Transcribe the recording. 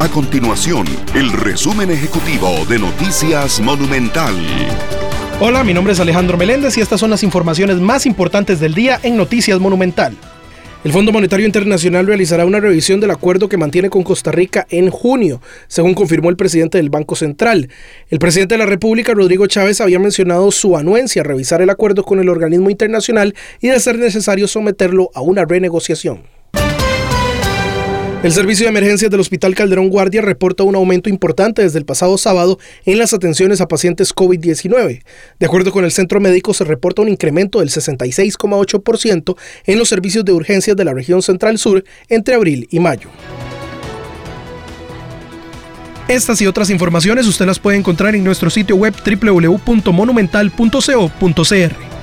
A continuación, el resumen ejecutivo de Noticias Monumental. Hola, mi nombre es Alejandro Meléndez y estas son las informaciones más importantes del día en Noticias Monumental. El Fondo Monetario Internacional realizará una revisión del acuerdo que mantiene con Costa Rica en junio, según confirmó el presidente del Banco Central. El presidente de la República, Rodrigo Chávez, había mencionado su anuencia a revisar el acuerdo con el organismo internacional y de ser necesario someterlo a una renegociación. El servicio de emergencias del Hospital Calderón Guardia reporta un aumento importante desde el pasado sábado en las atenciones a pacientes COVID-19. De acuerdo con el centro médico, se reporta un incremento del 66,8% en los servicios de urgencias de la región central sur entre abril y mayo. Estas y otras informaciones usted las puede encontrar en nuestro sitio web www.monumental.co.cr.